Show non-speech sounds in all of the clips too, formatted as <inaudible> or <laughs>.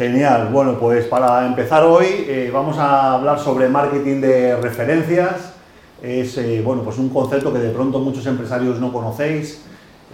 Genial. Bueno, pues para empezar hoy eh, vamos a hablar sobre marketing de referencias. Es eh, bueno, pues un concepto que de pronto muchos empresarios no conocéis.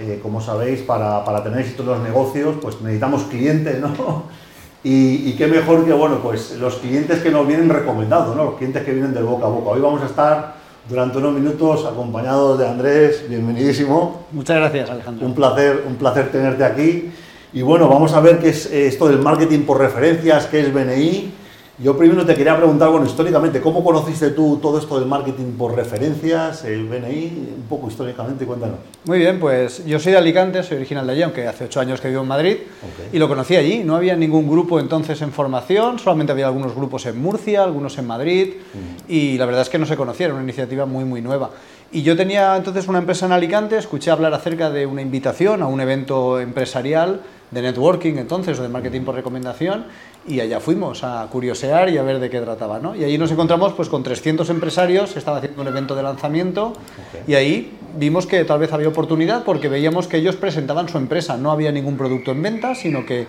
Eh, como sabéis, para, para, tener éxito en los negocios, pues necesitamos clientes, ¿no? <laughs> Y, y, qué mejor que, bueno, pues los clientes que nos vienen recomendados, ¿no? Los clientes que vienen del boca a boca. Hoy vamos a estar durante unos minutos acompañados de Andrés, bienvenidísimo. Muchas gracias, Alejandro. Un placer, un placer tenerte aquí. Y bueno, vamos a ver qué es eh, esto del marketing por referencias, qué es BNI. Yo primero te quería preguntar, bueno, históricamente, ¿cómo conociste tú todo esto del marketing por referencias, el BNI? Un poco históricamente, cuéntanos. Muy bien, pues yo soy de Alicante, soy original de allí, aunque hace ocho años que vivo en Madrid, okay. y lo conocí allí. No había ningún grupo entonces en formación, solamente había algunos grupos en Murcia, algunos en Madrid, mm. y la verdad es que no se conocieron, una iniciativa muy, muy nueva. Y yo tenía entonces una empresa en Alicante, escuché hablar acerca de una invitación a un evento empresarial de networking entonces o de marketing por recomendación y allá fuimos a curiosear y a ver de qué trataba. ¿no? Y allí nos encontramos pues, con 300 empresarios, se estaba haciendo un evento de lanzamiento okay. y ahí vimos que tal vez había oportunidad porque veíamos que ellos presentaban su empresa, no había ningún producto en venta, sino que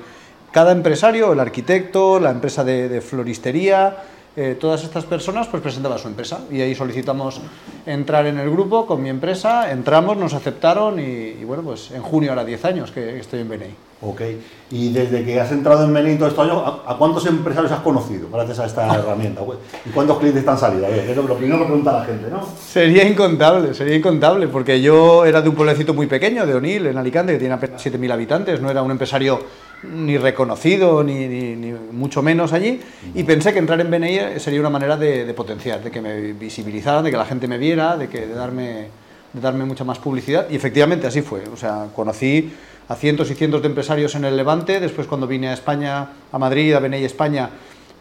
cada empresario, el arquitecto, la empresa de, de floristería, eh, todas estas personas pues presentaban su empresa y ahí solicitamos entrar en el grupo con mi empresa, entramos, nos aceptaron y, y bueno, pues en junio ahora 10 años que estoy en BNI. Ok, y desde que has entrado en BNI todo estos años, ¿a, ¿a, cuántos empresarios has conocido gracias a esta <laughs> herramienta? ¿Y cuántos clientes te han salido? A ver, es lo primero que pregunta la gente, ¿no? Sería incontable, sería incontable, porque yo era de un pueblecito muy pequeño, de Onil, en Alicante, que tiene apenas 7.000 habitantes, no era un empresario ni reconocido, ni, ni, mucho menos allí, y pensé que entrar en BNI sería una manera de, potenciar, de que me visibilizaran, de que la gente me viera, de, que, darme, de darme mucha más publicidad, y efectivamente así fue. O sea, conocí a cientos y cientos de empresarios en el Levante, después cuando vine a España, a Madrid, a BNI España,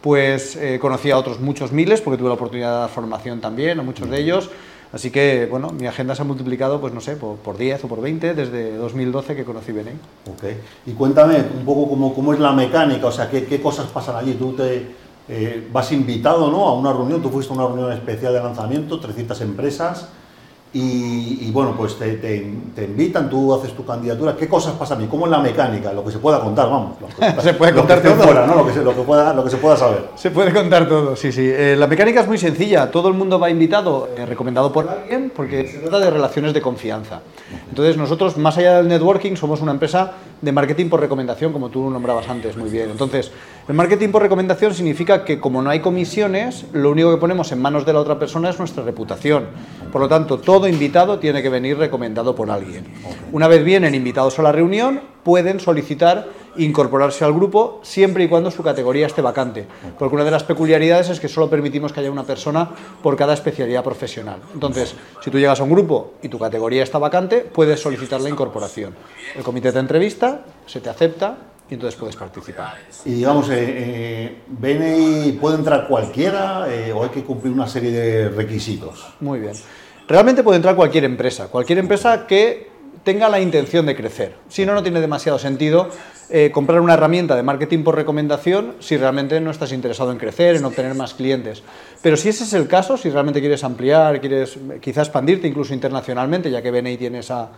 pues eh, conocí a otros muchos miles, porque tuve la oportunidad de dar formación también a muchos de ellos, Así que, bueno, mi agenda se ha multiplicado, pues no sé, por, por 10 o por 20 desde 2012 que conocí BNI. Ok. Y cuéntame un poco cómo, cómo es la mecánica, o sea, qué, qué cosas pasan allí. Tú te eh, vas invitado, ¿no? A una reunión, tú fuiste a una reunión especial de lanzamiento, 300 empresas. Y, y, bueno, pues te, te, te, invitan, tú haces tu candidatura. ¿Qué cosas pasan ahí? ¿Cómo es la mecánica? Lo que se pueda contar, vamos. Que, <laughs> se puede contar todo. Fuera, ¿no? lo, que se, lo, que pueda, lo que se pueda saber. Se puede contar todo, sí, sí. Eh, la mecánica es muy sencilla. Todo el mundo va invitado, eh, recomendado por alguien, porque se trata de relaciones de confianza. Entonces, nosotros, más allá del networking, somos una empresa de marketing por recomendación, como tú nombrabas antes muy bien. Entonces, el marketing por recomendación significa que como no hay comisiones, lo único que ponemos en manos de la otra persona es nuestra reputación. Por lo tanto, todo invitado tiene que venir recomendado por alguien. Una vez vienen invitados a la reunión, pueden solicitar incorporarse al grupo siempre y cuando su categoría esté vacante. Porque una de las peculiaridades es que solo permitimos que haya una persona por cada especialidad profesional. Entonces, si tú llegas a un grupo y tu categoría está vacante, puedes solicitar la incorporación. El comité te entrevista, se te acepta y entonces puedes participar. Y digamos, eh, eh, ¿BNI puede entrar cualquiera eh, o hay que cumplir una serie de requisitos? Muy bien. Realmente puede entrar cualquier empresa, cualquier empresa que tenga la intención de crecer. Si no, no tiene demasiado sentido eh, comprar una herramienta de marketing por recomendación si realmente no estás interesado en crecer, en obtener más clientes. Pero si ese es el caso, si realmente quieres ampliar, quieres quizás expandirte incluso internacionalmente, ya que BNI tiene esa,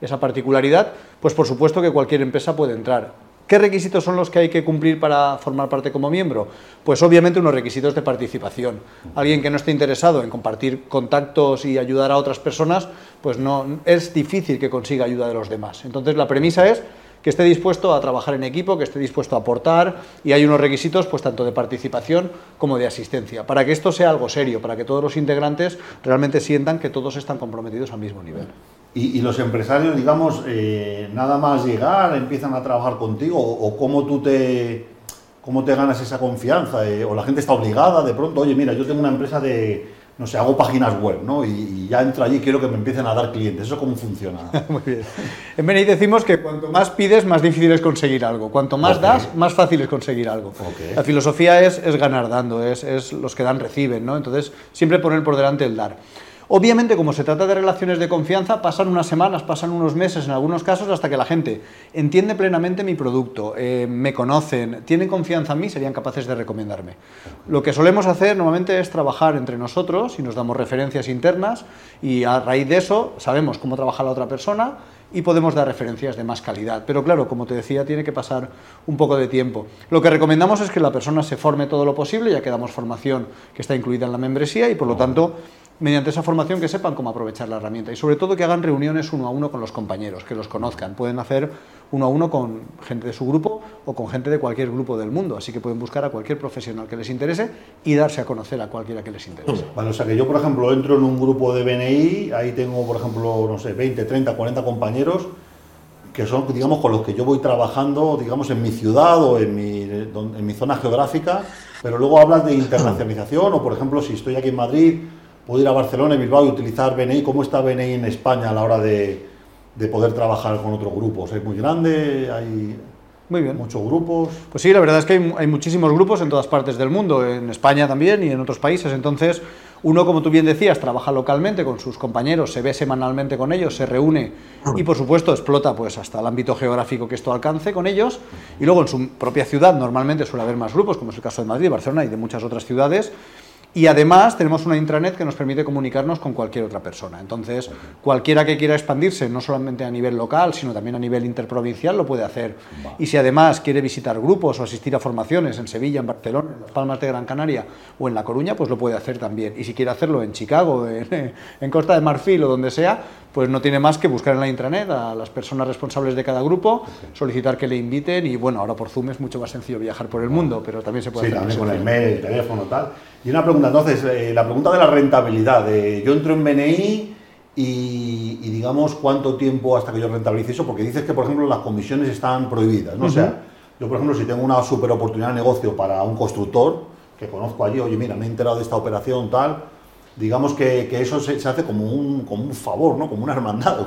esa particularidad, pues por supuesto que cualquier empresa puede entrar. ¿Qué requisitos son los que hay que cumplir para formar parte como miembro? Pues obviamente unos requisitos de participación. Alguien que no esté interesado en compartir contactos y ayudar a otras personas, pues no es difícil que consiga ayuda de los demás. Entonces la premisa es que esté dispuesto a trabajar en equipo, que esté dispuesto a aportar y hay unos requisitos pues tanto de participación como de asistencia, para que esto sea algo serio, para que todos los integrantes realmente sientan que todos están comprometidos al mismo nivel. Y, y, los empresarios, digamos, eh, nada más llegar, empiezan a trabajar contigo, o, o cómo tú te, cómo te ganas esa confianza, eh, o la gente está obligada de pronto, oye, mira, yo tengo una empresa de, no sé, hago páginas web, ¿no? Y, y, ya entro allí y quiero que me empiecen a dar clientes. ¿Eso cómo funciona? <laughs> Muy bien. En BNI decimos que cuanto más pides, más difícil es conseguir algo. Cuanto más okay. das, más fácil es conseguir algo. Okay. La filosofía es, es ganar dando, es, es los que dan reciben, ¿no? Entonces, siempre poner por delante el dar. Obviamente, como se trata de relaciones de confianza, pasan unas semanas, pasan unos meses en algunos casos hasta que la gente entiende plenamente mi producto, eh, me conocen, tienen confianza en mí, serían capaces de recomendarme. Lo que solemos hacer normalmente es trabajar entre nosotros y nos damos referencias internas y a raíz de eso sabemos cómo trabaja la otra persona y podemos dar referencias de más calidad. Pero claro, como te decía, tiene que pasar un poco de tiempo. Lo que recomendamos es que la persona se forme todo lo posible, ya que damos formación que está incluida en la membresía y por lo tanto mediante esa formación que sepan cómo aprovechar la herramienta y sobre todo que hagan reuniones uno a uno con los compañeros, que los conozcan. Pueden hacer uno a uno con gente de su grupo o con gente de cualquier grupo del mundo, así que pueden buscar a cualquier profesional que les interese y darse a conocer a cualquiera que les interese. Vale, o sea que yo, por ejemplo, entro en un grupo de BNI, ahí tengo, por ejemplo, no sé, 20, 30, 40 compañeros que son, digamos, con los que yo voy trabajando, digamos, en mi ciudad o en mi, en mi zona geográfica, pero luego hablas de internacionalización o, por ejemplo, si estoy aquí en Madrid, puedo ir a Barcelona y Bilbao y utilizar BNI. ¿Cómo está BNI en España a la hora de, de poder trabajar con otros grupos? ¿Es muy grande? ¿Hay muy bien. muchos grupos? Pues sí, la verdad es que hay, hay, muchísimos grupos en todas partes del mundo, en España también y en otros países. Entonces, uno, como tú bien decías, trabaja localmente con sus compañeros, se ve semanalmente con ellos, se reúne y, por supuesto, explota pues hasta el ámbito geográfico que esto alcance con ellos. Y luego, en su propia ciudad, normalmente suele haber más grupos, como es el caso de Madrid, Barcelona y de muchas otras ciudades. Y además tenemos una intranet que nos permite comunicarnos con cualquier otra persona. Entonces, cualquiera que quiera expandirse, no solamente a nivel local, sino también a nivel interprovincial, lo puede hacer. Y si además quiere visitar grupos o asistir a formaciones en Sevilla, en Barcelona, en Las Palmas de Gran Canaria o en La Coruña, pues lo puede hacer también. Y si quiere hacerlo en Chicago, en, en Costa de Marfil o donde sea, pues no tiene más que buscar en la intranet a las personas responsables de cada grupo, solicitar que le inviten y bueno, ahora por Zoom es mucho más sencillo viajar por el mundo, pero también se puede sí, hacer. también con el mail, el teléfono, tal. Y una pregunta, entonces, eh, la pregunta de la rentabilidad. Eh, yo entro en BNI y, y, digamos cuánto tiempo hasta que yo rentabilice eso, porque dices que, por ejemplo, las comisiones están prohibidas, ¿no? Uh -huh. O sea, yo, por ejemplo, si tengo una super oportunidad de negocio para un constructor que conozco allí, oye, mira, me he enterado de esta operación, tal, digamos que, que eso se, se, hace como un, como un favor, ¿no? Como una hermandad. <laughs>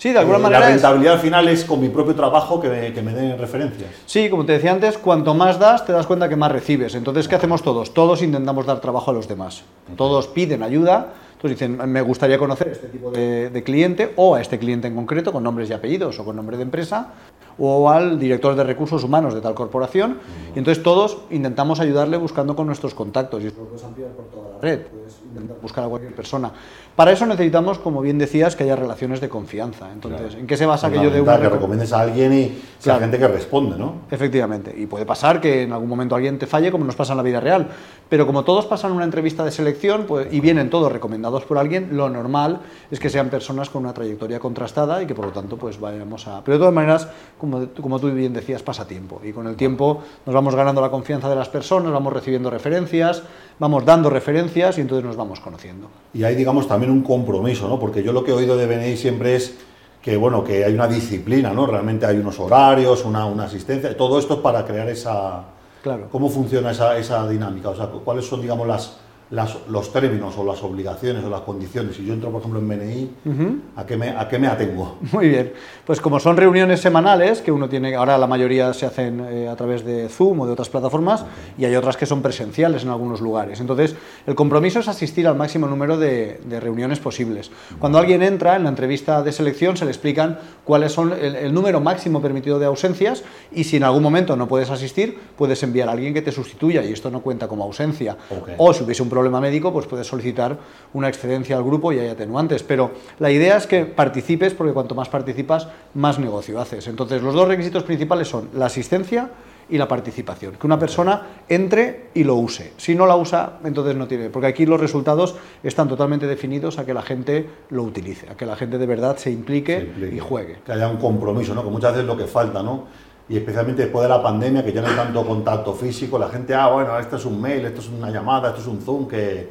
Sí, de alguna eh, manera. La rentabilidad es... final es con mi propio trabajo que me, que me, den referencias. Sí, como te decía antes, cuanto más das, te das cuenta que más recibes. Entonces, ¿qué hacemos todos? Todos intentamos dar trabajo a los demás. Todos piden ayuda. Entonces dicen, me gustaría conocer este tipo de, de cliente o a este cliente en concreto con nombres y apellidos o con nombre de empresa o al director de recursos humanos de tal corporación. Y entonces todos intentamos ayudarle buscando con nuestros contactos. Y eso lo puedes ampliar por toda la red, puedes intentar buscar a cualquier persona. Para eso necesitamos, como bien decías, que haya relaciones de confianza. Entonces, claro. ¿en qué se basa que yo dé una... Que recomiendes a alguien y sea claro. gente que responde, ¿no? Efectivamente. Y puede pasar que en algún momento alguien te falle, como nos pasa en la vida real. Pero como todos pasan una entrevista de selección pues, y vienen todos recomendados por alguien, lo normal es que sean personas con una trayectoria contrastada y que por lo tanto pues vayamos a... Pero de todas maneras, como, como tú bien decías, pasa tiempo. Y con el tiempo nos vamos ganando la confianza de las personas, vamos recibiendo referencias, vamos dando referencias y entonces nos vamos conociendo. Y hay, digamos, también un compromiso, ¿no? Porque yo lo que he oído de BNI siempre es que, bueno, que hay una disciplina, ¿no? Realmente hay unos horarios, una, una asistencia, todo esto es para crear esa... Claro. ¿Cómo funciona esa, esa dinámica? O sea, ¿cuáles son, digamos, las, las, los términos o las obligaciones o las condiciones. Si yo entro, por ejemplo, en BNI, uh -huh. ¿a, qué me, ¿a qué me atengo? <laughs> Muy bien. Pues como son reuniones semanales, que uno tiene, ahora la mayoría se hacen eh, a través de Zoom o de otras plataformas, y hay otras que son presenciales en algunos lugares. Entonces, el compromiso es asistir al máximo número de, de reuniones posibles. Cuando alguien entra en la entrevista de selección, se le explican cuáles son el, el número máximo permitido de ausencias, y si en algún momento no puedes asistir, puedes enviar a alguien que te sustituya, y esto no cuenta como ausencia. Okay. O si hubiese un problema médico, pues puedes solicitar una excedencia al grupo y hay atenuantes. Pero la idea es que participes, porque cuanto más participas, más negocio haces. Entonces, los dos requisitos principales son la asistencia y la participación. Que una persona entre y lo use. Si no la usa, entonces no tiene. Porque aquí los resultados están totalmente definidos a que la gente lo utilice, a que la gente de verdad se implique, se implique. y juegue. Que haya un compromiso, ¿no? Que muchas veces es lo que falta, ¿no? Y especialmente después de la pandemia, que ya no hay tanto contacto físico, la gente, ah, bueno, esto es un mail, esto es una llamada, esto es un Zoom, que,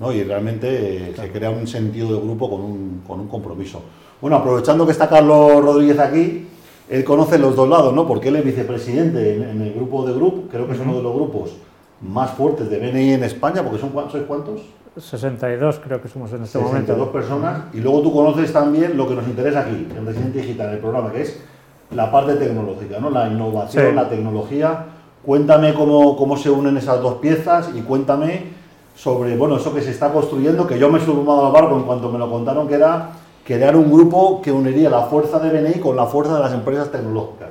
¿no? y realmente claro. se crea un sentido de grupo con un, con un compromiso. Bueno, aprovechando que está Carlos Rodríguez aquí, él conoce los dos lados, ¿no? Porque él es vicepresidente en, en el grupo de Group, creo que es uno de los grupos más fuertes de BNI en España, porque son ¿sois cuántos? 62 creo que somos en este 62 momento. 62 personas, y luego tú conoces también lo que nos interesa aquí, en Residente Digital, el programa, que es la parte tecnológica, ¿no? la innovación, sí. la tecnología. Cuéntame cómo, cómo se unen esas dos piezas y cuéntame sobre bueno, eso que se está construyendo, que yo me he sumado al barco en cuanto me lo contaron, que era crear un grupo que uniría la fuerza de BNI con la fuerza de las empresas tecnológicas.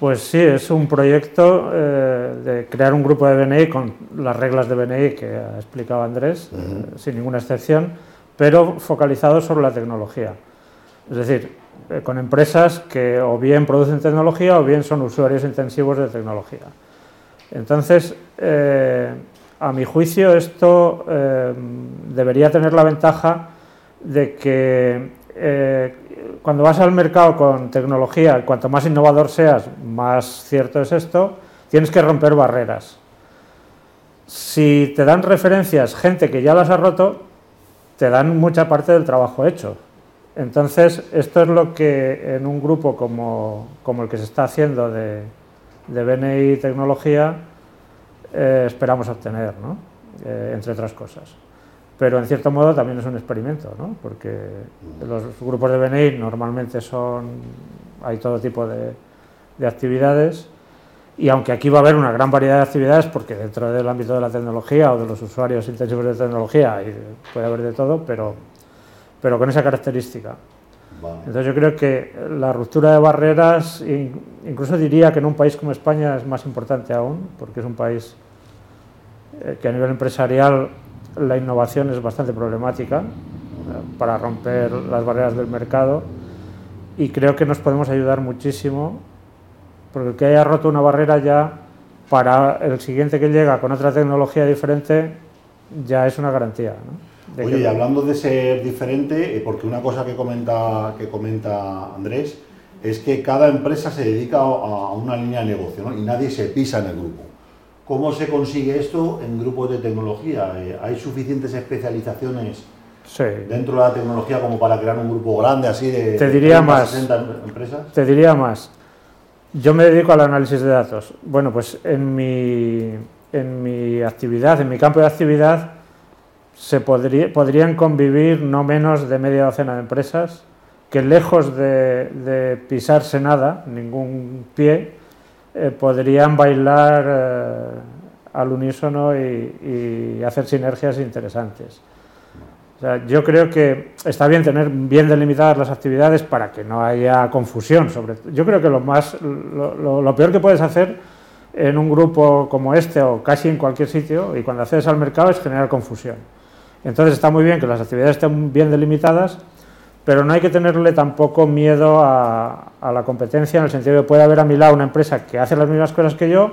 Pues sí, es un proyecto eh, de crear un grupo de BNI con las reglas de BNI que ha explicado Andrés, uh -huh. eh, sin ninguna excepción, pero focalizado sobre la tecnología. Es decir, eh, con empresas que o bien producen tecnología o bien son usuarios intensivos de tecnología. Entonces, eh, a mi juicio, esto eh, debería tener la ventaja de que cuando vas al mercado con tecnología, cuanto más innovador seas, más cierto es esto, tienes que romper barreras. Si te dan referencias gente que ya las ha roto, te dan mucha parte del trabajo hecho. Entonces, esto es lo que en un grupo como, el que se está haciendo de, de BNI Tecnología eh, esperamos obtener, ¿no? Eh, entre otras cosas. Pero en cierto modo también es un experimento, ¿no? porque los grupos de BNI normalmente son, hay todo tipo de, de actividades y aunque aquí va a haber una gran variedad de actividades, porque dentro del ámbito de la tecnología o de los usuarios intensivos de tecnología puede haber de todo, pero, pero con esa característica. Entonces yo creo que la ruptura de barreras, incluso diría que en un país como España es más importante aún, porque es un país eh, que a nivel empresarial la innovación es bastante problemática eh, para romper las barreras del mercado y creo que nos podemos ayudar muchísimo porque el que haya roto una barrera ya para el siguiente que llega con otra tecnología diferente ya es una garantía. Oye, y hablando de ser diferente, eh, porque una cosa que comenta, que comenta Andrés es que cada empresa se dedica a una línea de negocio y nadie se pisa en el grupo. ¿Cómo se consigue esto en grupos de tecnología? Eh, ¿Hay suficientes especializaciones dentro de la tecnología como para crear un grupo grande así de, te diría más, 60 empresas? Te diría más. Yo me dedico al análisis de datos. Bueno, pues en mi, en mi actividad, en mi campo de actividad, se podría, podrían convivir no menos de media docena de empresas que lejos de, pisarse nada, ningún pie, eh, podrían bailar eh, al unísono y hacer sinergias interesantes yo creo que está bien tener bien delimitadas las actividades para que no haya confusión. Sobre, yo creo que lo, más, lo, peor que puedes hacer en un grupo como este o casi en cualquier sitio y cuando accedes al mercado es generar confusión. Entonces está muy bien que las actividades estén bien delimitadas, pero no hay que tenerle tampoco miedo a, la competencia en el sentido de que puede haber a mi lado una empresa que hace las mismas cosas que yo,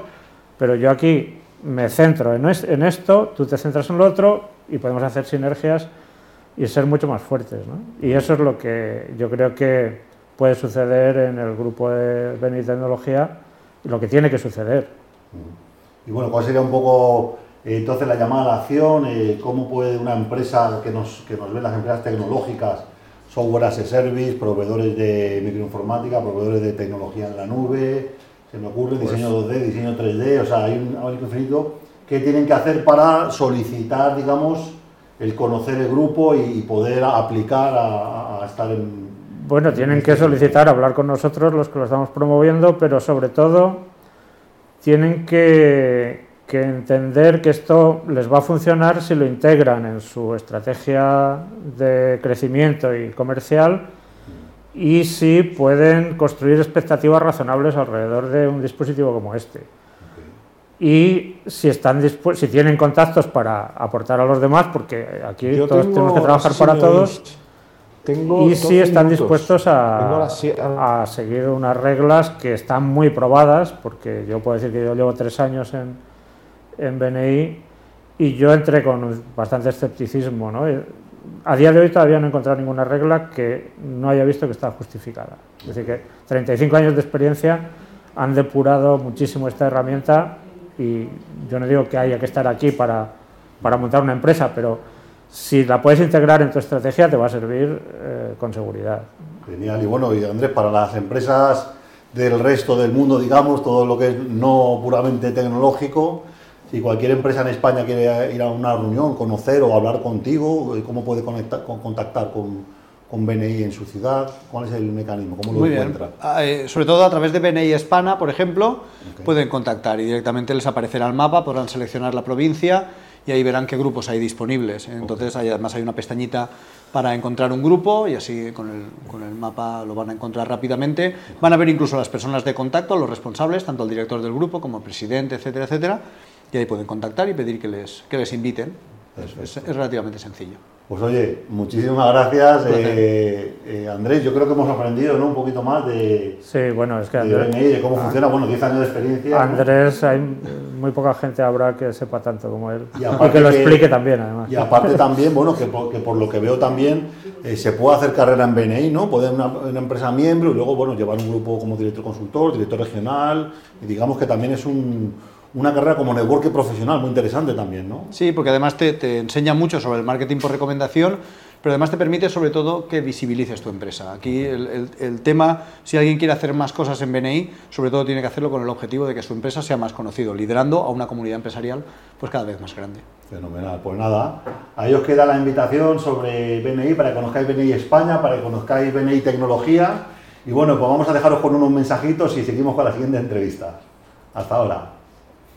pero yo aquí me centro en, esto, tú te centras en lo otro y podemos hacer sinergias y ser mucho más fuertes. ¿no? Y eso es lo que yo creo que puede suceder en el grupo de Beni Tecnología lo que tiene que suceder. Y bueno, ¿cuál sería un poco entonces la llamada a la acción? Eh, ¿Cómo puede una empresa que nos, que nos ven las empresas tecnológicas, software as a service, proveedores de microinformática, proveedores de tecnología en la nube, se me ocurre pues diseño 2D, diseño 3D, o sea, hay un abanico infinito, ¿qué tienen que hacer para solicitar, digamos, el conocer el grupo y poder aplicar a, estar en... Bueno, tienen que solicitar hablar con nosotros los que lo estamos promoviendo, pero sobre todo tienen que, que entender que esto les va a funcionar si lo integran en su estrategia de crecimiento y comercial y si pueden construir expectativas razonables alrededor de un dispositivo como este. Y si están si tienen contactos para aportar a los demás, porque aquí todos tenemos que trabajar para todos, y si están dispuestos a, a, seguir unas reglas que están muy probadas, porque yo puedo decir que yo llevo tres años en, en BNI y yo entré con bastante escepticismo. ¿no? A día de hoy todavía no he encontrado ninguna regla que no haya visto que está justificada. Es decir, que 35 años de experiencia han depurado muchísimo esta herramienta y yo no digo que haya que estar aquí para, para montar una empresa, pero si la puedes integrar en tu estrategia te va a servir eh, con seguridad. Genial. Y bueno, y Andrés, para las empresas del resto del mundo, digamos, todo lo que es no puramente tecnológico, si cualquier empresa en España quiere ir a una reunión, conocer o hablar contigo, ¿cómo puede conectar, contactar con, con BNI en su ciudad? ¿Cuál es el mecanismo? ¿Cómo lo Muy encuentra? Ah, eh, sobre todo a través de BNI Hispana, por ejemplo, pueden contactar y directamente les aparecerá el mapa, podrán seleccionar la provincia y ahí verán qué grupos hay disponibles. Entonces, además hay una pestañita para encontrar un grupo y así con el, con el, mapa lo van a encontrar rápidamente. Van a ver incluso las personas de contacto, los responsables, tanto el director del grupo como el presidente, etcétera, etcétera, y ahí pueden contactar y pedir que les, que les inviten. es relativamente sencillo. Pues oye, muchísimas gracias, eh, eh, Andrés. Yo creo que hemos aprendido ¿no? un poquito más de, Sí, bueno, es que de Andrés, BNI, de cómo funciona. Bueno, 10 años de experiencia. ¿no? Andrés, hay muy poca gente habrá que sepa tanto como él. Y que lo que- explique también, además. Y aparte también, bueno, que por, que por lo que veo también eh, se puede hacer carrera en BNI, ¿no? Puede una, una empresa miembro y luego, bueno, llevar un grupo como director consultor, director regional, y digamos que también es un- una carrera como network profesional muy interesante también, ¿no? Sí, porque además te, te enseña mucho sobre el marketing por recomendación, pero además te permite sobre todo que visibilices tu empresa. Aquí el, el- el tema, si alguien quiere hacer más cosas en BNI, sobre todo tiene que hacerlo con el objetivo de que su empresa sea más conocido, liderando a una comunidad empresarial pues cada vez más grande. Fenomenal, pues nada, ahí os queda la invitación sobre BNI para que conozcáis BNI España, para que conozcáis BNI Tecnología. Y bueno, pues vamos a dejaros con unos mensajitos y seguimos con la siguiente entrevista. Hasta ahora.